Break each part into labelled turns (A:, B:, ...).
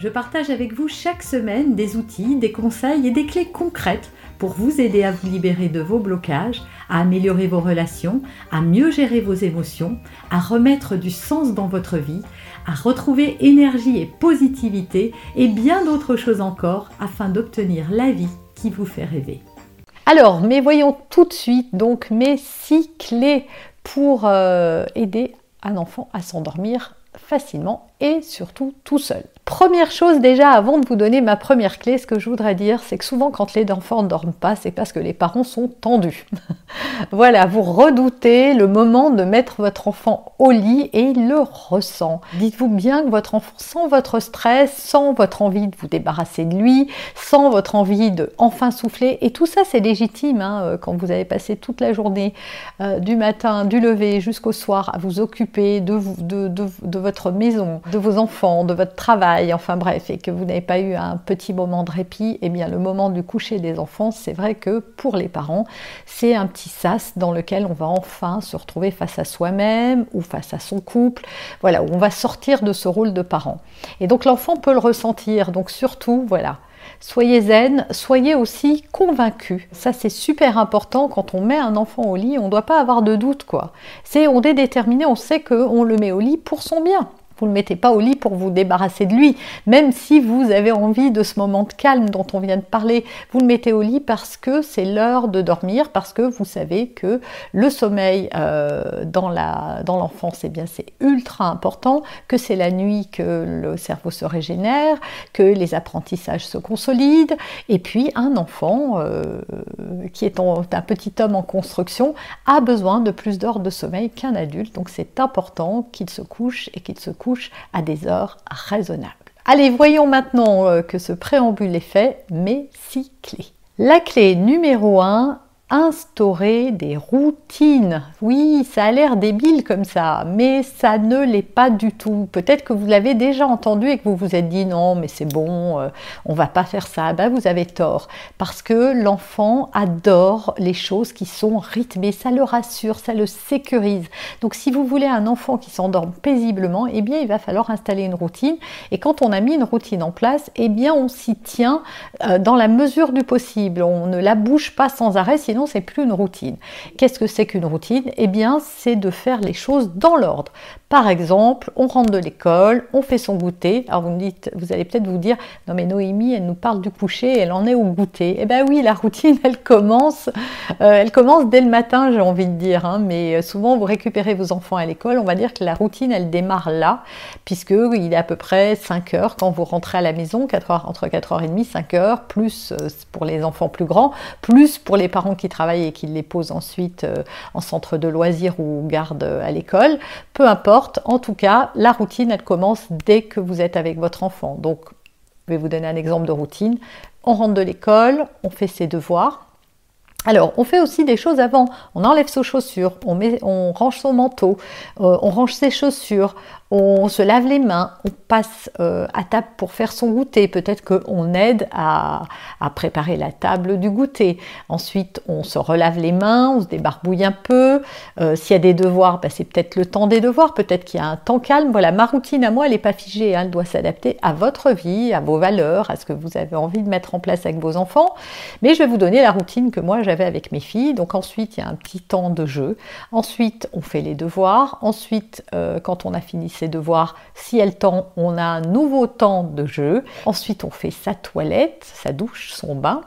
A: je partage avec vous chaque semaine des outils, des conseils et des clés concrètes pour vous aider à vous libérer de vos blocages, à améliorer vos relations, à mieux gérer vos émotions, à remettre du sens dans votre vie, à retrouver énergie et positivité et bien d'autres choses encore afin d'obtenir la vie qui vous fait rêver. Alors, mais voyons tout de suite donc mes six clés pour euh, aider un enfant à s'endormir facilement et surtout tout seul. Première chose déjà, avant de vous donner ma première clé, ce que je voudrais dire, c'est que souvent quand les enfants ne dorment pas, c'est parce que les parents sont tendus. voilà, vous redoutez le moment de mettre votre enfant au lit et il le ressent. Dites-vous bien que votre enfant sent votre stress, sent votre envie de vous débarrasser de lui, sent votre envie de enfin souffler. Et tout ça, c'est légitime hein, euh, quand vous avez passé toute la journée, euh, du matin, du lever jusqu'au soir, à vous occuper de votre maison, de vos enfants, de votre travail enfin bref, et que vous n'avez pas eu un petit moment de répit, eh bien le moment du coucher des enfants, c'est vrai que pour les parents, c'est un petit sas dans lequel on va enfin se retrouver face à soi-même ou face à son couple, voilà, où on va sortir de ce rôle de parent. Et donc l'enfant peut le ressentir, donc surtout, voilà, Soyez zen, soyez aussi convaincus. Ça c'est super important quand on met un enfant au lit, on ne doit pas avoir de doute quoi. C'est on est déterminé, on sait qu'on le met au lit pour son bien. Vous ne le mettez pas au lit pour vous débarrasser de lui. Même si vous avez envie de ce moment de calme dont on vient de parler, vous le mettez au lit parce que c'est l'heure de dormir, parce que vous savez que le sommeil euh, dans l'enfance, eh bien c'est ultra important, que c'est la nuit que le cerveau se régénère, que les apprentissages se consolident. Et puis un enfant euh, qui est un petit homme en construction a besoin de plus d'heures de sommeil qu'un adulte. Donc c'est important qu'il se couche et qu'il se couche à des heures raisonnables. Allez, voyons maintenant euh, que ce préambule est fait, mes six clés. La clé numéro 1, instaurer des routines. Oui, ça a l'air débile comme ça, mais ça ne l'est pas du tout. Peut-être que vous l'avez déjà entendu et que vous vous êtes dit non, mais c'est bon, euh, on va pas faire ça. Ben, vous avez tort, parce que l'enfant adore les choses qui sont rythmées, ça le rassure, ça le sécurise. Donc si vous voulez un enfant qui s'endorme paisiblement, eh bien il va falloir installer une routine. Et quand on a mis une routine en place, eh bien on s'y tient euh, dans la mesure du possible. On ne la bouge pas sans arrêt, sinon c'est plus une routine. Qu'est-ce que c'est qu'une routine? Eh bien, c'est de faire les choses dans l'ordre. Par exemple, on rentre de l'école, on fait son goûter. Alors vous me dites, vous allez peut-être vous dire, non mais Noémie, elle nous parle du coucher, elle en est au goûter. Eh bien oui, la routine, elle commence, euh, elle commence dès le matin, j'ai envie de dire. Hein. mais euh, souvent, vous récupérez vos enfants à l'école, on va dire que la routine, elle démarre là, puisque il est à peu près 5 heures quand vous rentrez à la maison, 4 heures, entre 4h30, 5 heures, plus euh, pour les enfants plus grands, plus pour les parents qui travaillent et qui les posent ensuite en centre de loisirs ou garde à l'école. Peu importe en tout cas, la routine, elle commence dès que vous êtes avec votre enfant. Donc, je vais vous donner un exemple de routine. On rentre de l'école, on fait ses devoirs. Alors, on fait aussi des choses avant. On enlève ses chaussures, on range son manteau, euh, on range ses chaussures, on se lave les mains, on passe euh, à table pour faire son goûter. Peut-être qu'on aide à, préparer la table du goûter. Ensuite, on se relave les mains, on se débarbouille un peu. Euh, s'il y a des devoirs, bah, c'est peut-être le temps des devoirs. Peut-être qu'il y a un temps calme. Voilà, ma routine à moi, elle n'est pas figée. Hein. Elle doit s'adapter à votre vie, à vos valeurs, à ce que vous avez envie de mettre en place avec vos enfants. Mais je vais vous donner la routine que moi j'avais avec mes filles. Donc ensuite, il y a un petit temps de jeu. Ensuite, on fait les devoirs. Ensuite, euh, quand on a fini de voir si elle tend, on a un nouveau temps de jeu. Ensuite, on fait sa toilette, sa douche, son bain.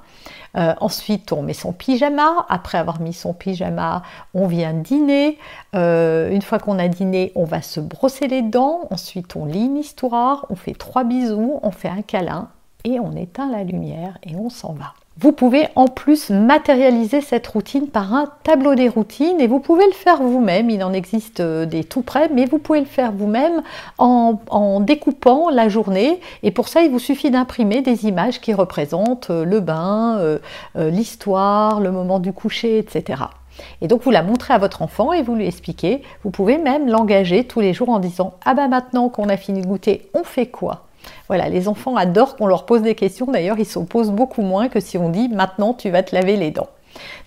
A: Euh, ensuite, on met son pyjama. Après avoir mis son pyjama, on vient dîner. Euh, une fois qu'on a dîné, on va se brosser les dents. Ensuite, on lit une histoire, on fait trois bisous, on fait un câlin et on éteint la lumière et on s'en va. Vous pouvez en plus matérialiser cette routine par un tableau des routines et vous pouvez le faire vous-même. Il en existe euh, des tout près, mais vous pouvez le faire vous-même en, découpant la journée. Et pour ça, il vous suffit d'imprimer des images qui représentent euh, le bain, euh, l'histoire, le moment du coucher, etc. Et donc vous la montrez à votre enfant et vous lui expliquez. Vous pouvez même l'engager tous les jours en disant Ah ben maintenant qu'on a fini de goûter, on fait quoi? Voilà, les enfants adorent qu'on leur pose des questions. D'ailleurs, ils s'opposent beaucoup moins que si on dit maintenant tu vas te laver les dents.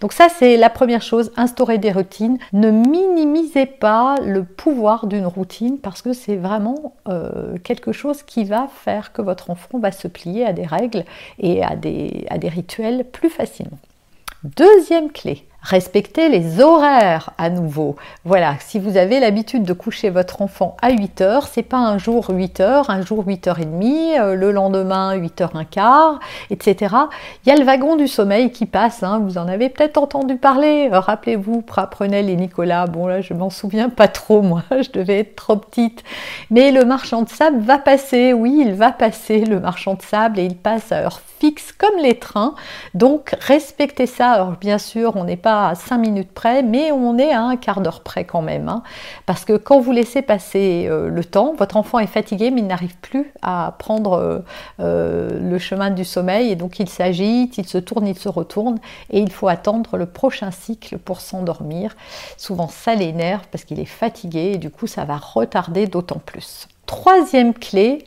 A: Donc ça, c'est la première chose, instaurer des routines. Ne minimisez pas le pouvoir d'une routine parce que c'est vraiment euh, quelque chose qui va faire que votre enfant va se plier à des règles et à des rituels plus facilement. Deuxième clé, Respectez les horaires à nouveau. Voilà, si vous avez l'habitude de coucher votre enfant à 8 heures, c'est pas un jour 8 heures, un jour 8 h 30, euh, le lendemain 8 h 15, etc. Il y a le wagon du sommeil qui passe, hein. vous en avez peut-être entendu parler. Euh, rappelez-vous, Prenel et Nicolas, bon là je m'en souviens pas trop, moi je devais être trop petite. Mais le marchand de sable va passer, oui, il va passer le marchand de sable et il passe à heure fixe comme les trains. Donc respectez ça. Alors bien sûr, on n'est pas à 5 minutes près, mais on est à un quart d'heure près quand même. Hein. parce que quand vous laissez passer euh, le temps, votre enfant est fatigué, mais il n'arrive plus à prendre euh, euh, le chemin du sommeil, et donc il s'agite, il se tourne, il se retourne, et il faut attendre le prochain cycle pour s'endormir. Souvent ça l'énerve parce qu'il est fatigué, et du coup ça va retarder d'autant plus. Troisième clé,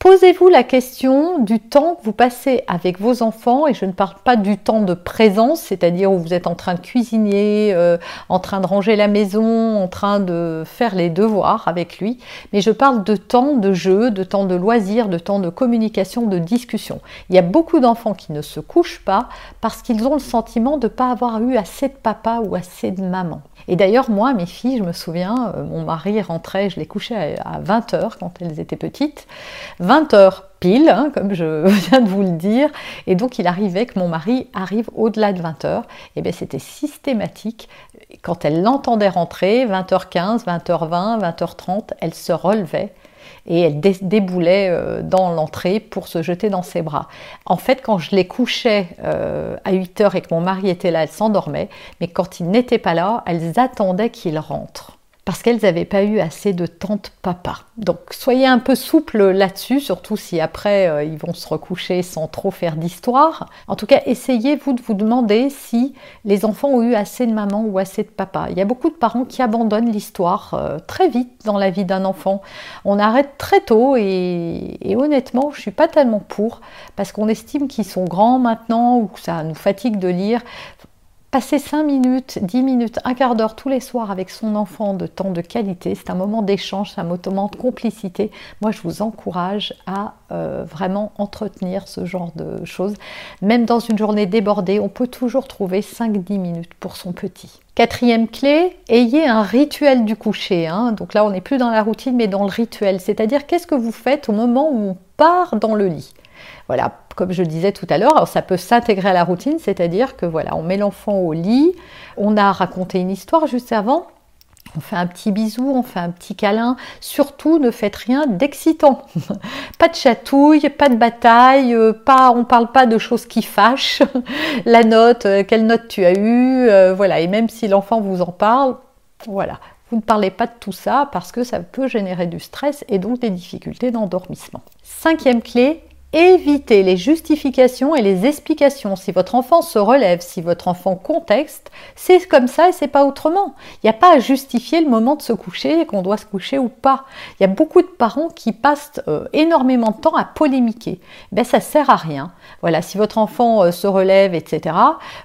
A: Posez-vous la question du temps que vous passez avec vos enfants, et je ne parle pas du temps de présence, c'est-à-dire où vous êtes en train de cuisiner, euh, en train de ranger la maison, en train de faire les devoirs avec lui, mais je parle de temps de jeu, de temps de loisir, de temps de communication, de discussion. Il y a beaucoup d'enfants qui ne se couchent pas parce qu'ils ont le sentiment de ne pas avoir eu assez de papa ou assez de maman. Et d'ailleurs, moi, mes filles, je me souviens, euh, mon mari rentrait, je les couchais à 20h quand elles étaient petites, 20h pile, hein, comme je viens de vous le dire, et donc il arrivait que mon mari arrive au-delà de 20h, et bien c'était systématique, quand elle l'entendait rentrer, 20h15, 20h20, 20h30, elle se relevait et elle déboulait euh, dans l'entrée pour se jeter dans ses bras. En fait, quand je les couchais euh, à 8 heures et que mon mari était là, elles s'endormaient, mais quand il n'était pas là, elles attendaient qu'il rentre parce qu'elles n'avaient pas eu assez de tante papa. Donc soyez un peu souple là-dessus, surtout si après euh, ils vont se recoucher sans trop faire d'histoire. En tout cas, essayez-vous de vous demander si les enfants ont eu assez de maman ou assez de papa. Il y a beaucoup de parents qui abandonnent l'histoire euh, très vite dans la vie d'un enfant. On arrête très tôt et, et honnêtement, je suis pas tellement pour parce qu'on estime qu'ils sont grands maintenant ou que ça nous fatigue de lire. Passer 5 minutes, 10 minutes, un quart d'heure tous les soirs avec son enfant de temps de qualité, c'est un moment d'échange, c'est un moment de complicité. Moi, je vous encourage à euh, vraiment entretenir ce genre de choses. Même dans une journée débordée, on peut toujours trouver 5-10 minutes pour son petit. Quatrième clé, ayez un rituel du coucher. Hein. Donc là, on n'est plus dans la routine, mais dans le rituel. C'est-à-dire, qu'est-ce que vous faites au moment où on part dans le lit? Voilà, comme je disais tout à l'heure, ça peut s'intégrer à la routine, c'est-à-dire que voilà, on met l'enfant au lit, on a raconté une histoire juste avant, on fait un petit bisou, on fait un petit câlin. Surtout, ne faites rien d'excitant. pas de chatouille, pas de bataille, euh, pas, on parle pas de choses qui fâchent. La note, euh, quelle note tu as eue, euh, voilà. Et même si l'enfant vous en parle, voilà. Vous ne parlez pas de tout ça parce que ça peut générer du stress et donc des difficultés d'endormissement. Cinquième clé, Évitez les justifications et les explications. Si votre enfant se relève, si votre enfant contexte, c'est comme ça et c'est pas autrement. Il n'y a pas à justifier le moment de se coucher, qu'on doit se coucher ou pas. Il y a beaucoup de parents qui passent euh, énormément de temps à polémiquer. Ben ça sert à rien. Voilà, si votre enfant euh, se relève, etc.,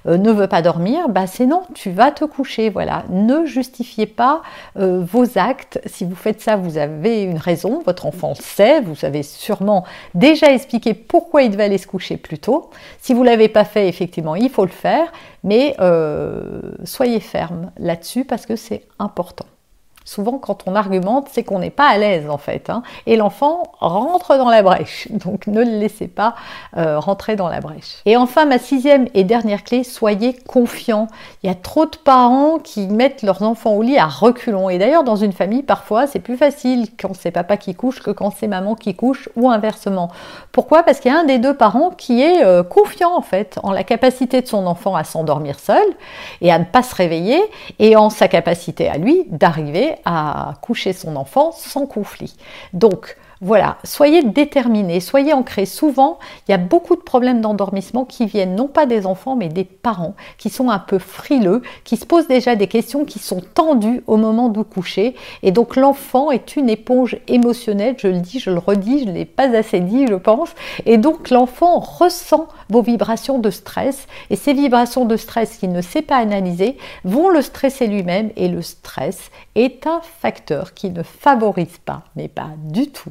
A: euh, ne veut pas dormir, ben c'est non, tu vas te coucher. Voilà, ne justifiez pas vos actes. Si vous faites ça, vous avez une raison. Votre enfant sait, vous avez sûrement déjà expliqué pourquoi il devait aller se coucher plus tôt. Si vous ne l'avez pas fait, effectivement, il faut le faire, mais euh, soyez ferme là-dessus parce que c'est important. Souvent, quand on argumente, c'est qu'on n'est pas à l'aise en fait. Hein. et l'enfant rentre dans la brèche. Donc ne le laissez pas euh, rentrer dans la brèche. Et enfin, ma sixième et dernière clé, soyez confiants. Il y a trop de parents qui mettent leurs enfants au lit à reculons. Et d'ailleurs, dans une famille, parfois, c'est plus facile quand c'est papa qui couche que quand c'est maman qui couche ou inversement. Pourquoi? Parce qu'il y a un des deux parents qui est euh, confiant en fait en la capacité de son enfant à s'endormir seul et à ne pas se réveiller et en sa capacité à lui d'arriver à coucher son enfant sans conflit. Donc, Voilà, soyez déterminés, soyez ancrés. Souvent, il y a beaucoup de problèmes d'endormissement qui viennent non pas des enfants, mais des parents qui sont un peu frileux, qui se posent déjà des questions qui sont tendues au moment du coucher. Et donc l'enfant est une éponge émotionnelle, je le dis, je le redis, je ne l'ai pas assez dit, je pense. Et donc l'enfant ressent vos vibrations de stress. Et ces vibrations de stress qu'il ne sait pas analyser vont le stresser lui-même. Et le stress est un facteur qui ne favorise pas, mais pas du tout,